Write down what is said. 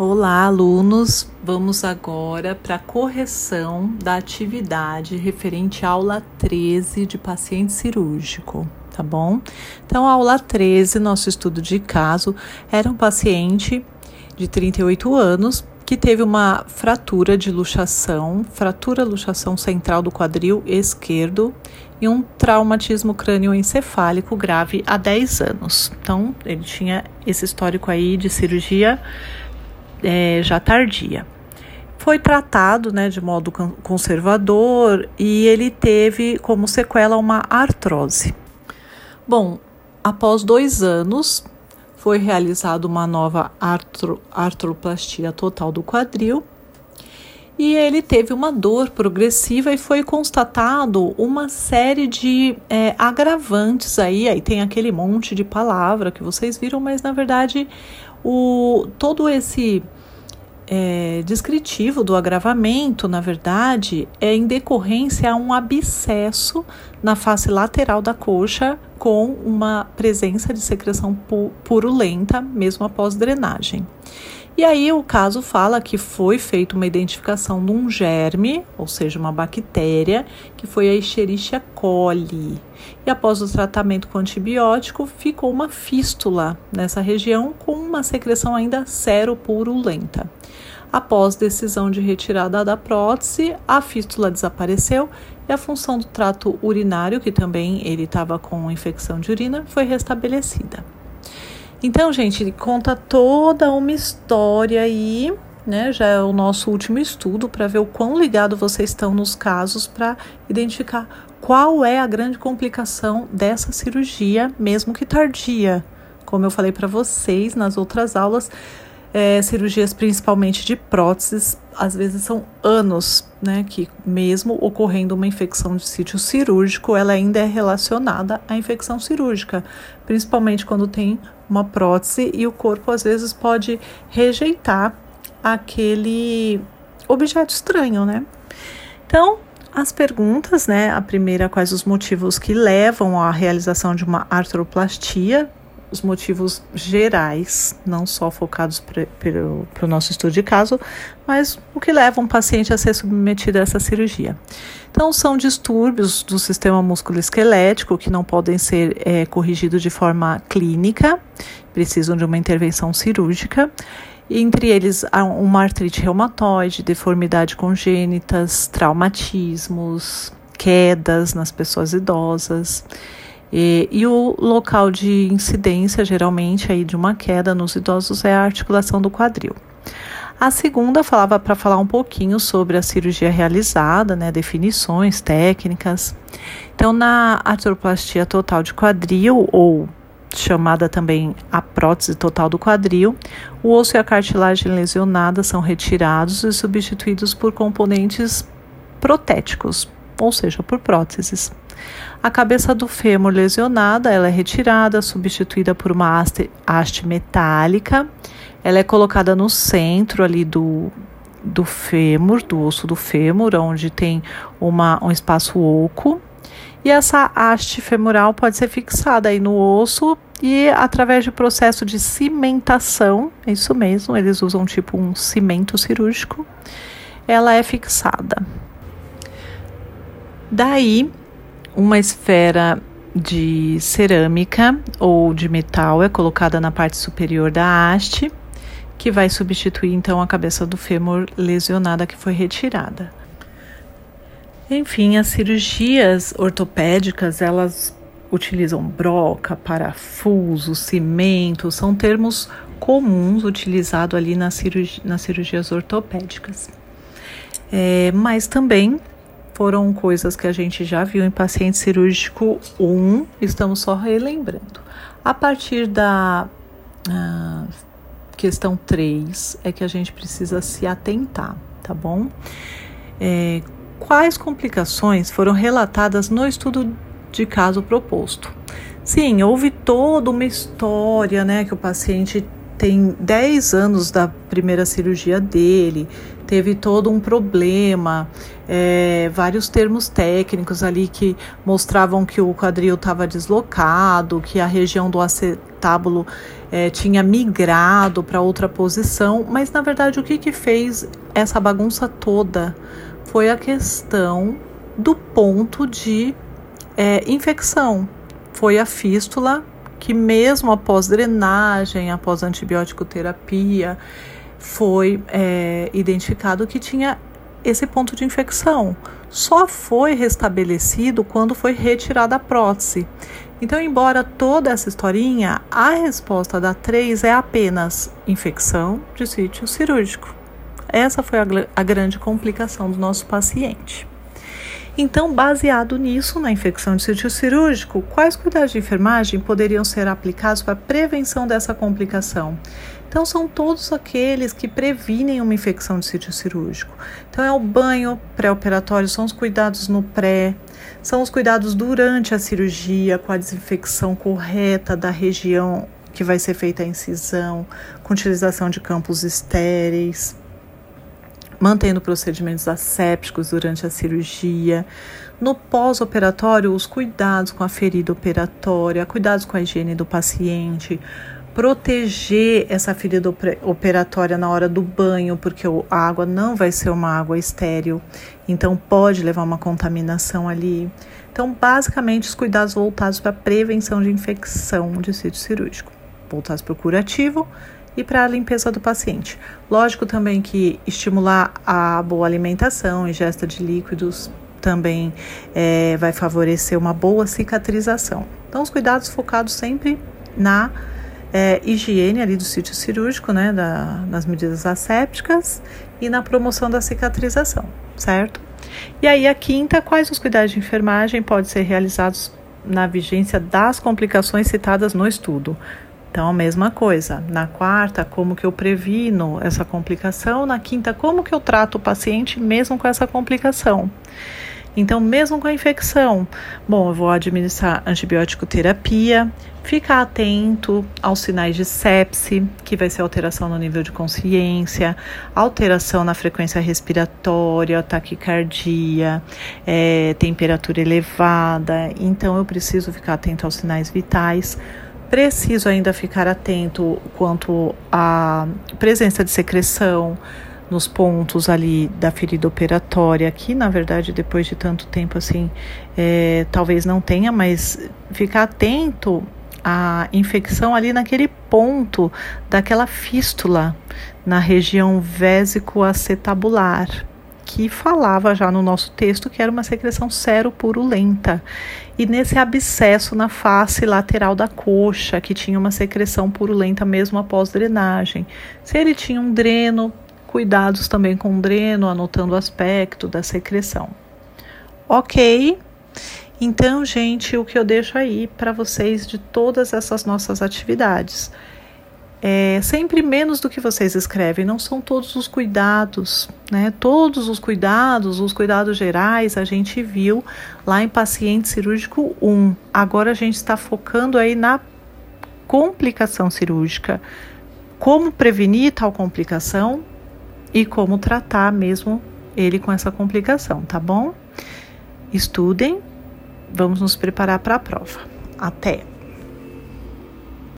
Olá, alunos! Vamos agora para a correção da atividade referente à aula 13 de paciente cirúrgico, tá bom? Então, a aula 13, nosso estudo de caso, era um paciente de 38 anos que teve uma fratura de luxação, fratura luxação central do quadril esquerdo e um traumatismo crânioencefálico grave há 10 anos. Então, ele tinha esse histórico aí de cirurgia é, já tardia. Foi tratado né, de modo conservador e ele teve como sequela uma artrose. Bom, após dois anos, foi realizada uma nova artro, artroplastia total do quadril e ele teve uma dor progressiva e foi constatado uma série de é, agravantes aí, aí tem aquele monte de palavra que vocês viram, mas na verdade o, todo esse é, descritivo do agravamento, na verdade, é em decorrência a um abscesso na face lateral da coxa com uma presença de secreção pu purulenta, mesmo após drenagem. E aí o caso fala que foi feita uma identificação de um germe, ou seja, uma bactéria, que foi a Escherichia coli. E após o tratamento com antibiótico, ficou uma fístula nessa região com uma secreção ainda seropurulenta. Após decisão de retirada da prótese, a fístula desapareceu e a função do trato urinário, que também ele estava com infecção de urina, foi restabelecida. Então, gente, conta toda uma história aí, né? Já é o nosso último estudo para ver o quão ligado vocês estão nos casos para identificar qual é a grande complicação dessa cirurgia, mesmo que tardia. Como eu falei para vocês nas outras aulas, é, cirurgias principalmente de próteses, às vezes são anos, né, que mesmo ocorrendo uma infecção de sítio cirúrgico, ela ainda é relacionada à infecção cirúrgica, principalmente quando tem uma prótese e o corpo às vezes pode rejeitar aquele objeto estranho, né? Então, as perguntas, né? A primeira, quais os motivos que levam à realização de uma artroplastia? Os motivos gerais, não só focados para o nosso estudo de caso, mas o que leva um paciente a ser submetido a essa cirurgia. Então, são distúrbios do sistema musculoesquelético que não podem ser é, corrigidos de forma clínica, precisam de uma intervenção cirúrgica. Entre eles, uma artrite reumatoide, deformidade congênitas, traumatismos, quedas nas pessoas idosas. E, e, o local de incidência, geralmente, aí de uma queda nos idosos é a articulação do quadril. A segunda falava para falar um pouquinho sobre a cirurgia realizada, né, definições, técnicas. Então, na artroplastia total de quadril, ou chamada também a prótese total do quadril, o osso e a cartilagem lesionada são retirados e substituídos por componentes protéticos, ou seja, por próteses. A cabeça do fêmur lesionada, ela é retirada, substituída por uma haste, haste metálica. Ela é colocada no centro ali do, do fêmur, do osso do fêmur, onde tem uma, um espaço oco. E essa haste femoral pode ser fixada aí no osso e através de processo de cimentação, é isso mesmo, eles usam tipo um cimento cirúrgico, ela é fixada. Daí, uma esfera de cerâmica ou de metal é colocada na parte superior da haste, que vai substituir então a cabeça do fêmur lesionada que foi retirada. Enfim, as cirurgias ortopédicas, elas utilizam broca, parafuso, cimento, são termos comuns utilizados ali nas, cirurgi nas cirurgias ortopédicas. É, mas também foram coisas que a gente já viu em paciente cirúrgico 1, estamos só relembrando. A partir da uh, questão 3 é que a gente precisa se atentar, tá bom? É, quais complicações foram relatadas no estudo de caso proposto? Sim, houve toda uma história, né, que o paciente tem 10 anos da primeira cirurgia dele, teve todo um problema, é, vários termos técnicos ali que mostravam que o quadril estava deslocado, que a região do acetábulo é, tinha migrado para outra posição, mas na verdade o que, que fez essa bagunça toda foi a questão do ponto de é, infecção. Foi a fístula que mesmo após drenagem, após antibiótico terapia, foi é, identificado que tinha esse ponto de infecção. Só foi restabelecido quando foi retirada a prótese. Então, embora toda essa historinha, a resposta da 3 é apenas infecção de sítio cirúrgico. Essa foi a, a grande complicação do nosso paciente. Então, baseado nisso, na infecção de sítio cirúrgico, quais cuidados de enfermagem poderiam ser aplicados para a prevenção dessa complicação? Então, são todos aqueles que previnem uma infecção de sítio cirúrgico. Então, é o banho pré-operatório, são os cuidados no pré, são os cuidados durante a cirurgia, com a desinfecção correta da região que vai ser feita a incisão, com utilização de campos estéreis mantendo procedimentos assépticos durante a cirurgia. No pós-operatório, os cuidados com a ferida operatória, cuidados com a higiene do paciente, proteger essa ferida operatória na hora do banho, porque a água não vai ser uma água estéril, então pode levar uma contaminação ali. Então, basicamente, os cuidados voltados para a prevenção de infecção de sítio cirúrgico, voltados para o curativo e para a limpeza do paciente. Lógico também que estimular a boa alimentação, ingesta de líquidos também é, vai favorecer uma boa cicatrização. Então, os cuidados focados sempre na é, higiene ali do sítio cirúrgico, né, da, nas medidas assépticas e na promoção da cicatrização, certo? E aí a quinta, quais os cuidados de enfermagem podem ser realizados na vigência das complicações citadas no estudo? Então, a mesma coisa. Na quarta, como que eu previno essa complicação? Na quinta, como que eu trato o paciente mesmo com essa complicação? Então, mesmo com a infecção, bom, eu vou administrar antibiótico terapia, ficar atento aos sinais de sepse, que vai ser alteração no nível de consciência, alteração na frequência respiratória, taquicardia, é, temperatura elevada. Então, eu preciso ficar atento aos sinais vitais Preciso ainda ficar atento quanto à presença de secreção nos pontos ali da ferida operatória, que na verdade depois de tanto tempo assim, é, talvez não tenha, mas ficar atento à infecção ali naquele ponto daquela fístula na região vésico-acetabular que falava já no nosso texto que era uma secreção seropurulenta. E nesse abscesso na face lateral da coxa, que tinha uma secreção purulenta mesmo após drenagem. Se ele tinha um dreno, cuidados também com o dreno, anotando o aspecto da secreção. Ok? Então, gente, o que eu deixo aí para vocês de todas essas nossas atividades é sempre menos do que vocês escrevem, não são todos os cuidados, né? Todos os cuidados, os cuidados gerais, a gente viu lá em paciente cirúrgico 1. Agora a gente está focando aí na complicação cirúrgica. Como prevenir tal complicação e como tratar mesmo ele com essa complicação, tá bom? Estudem, vamos nos preparar para a prova. Até!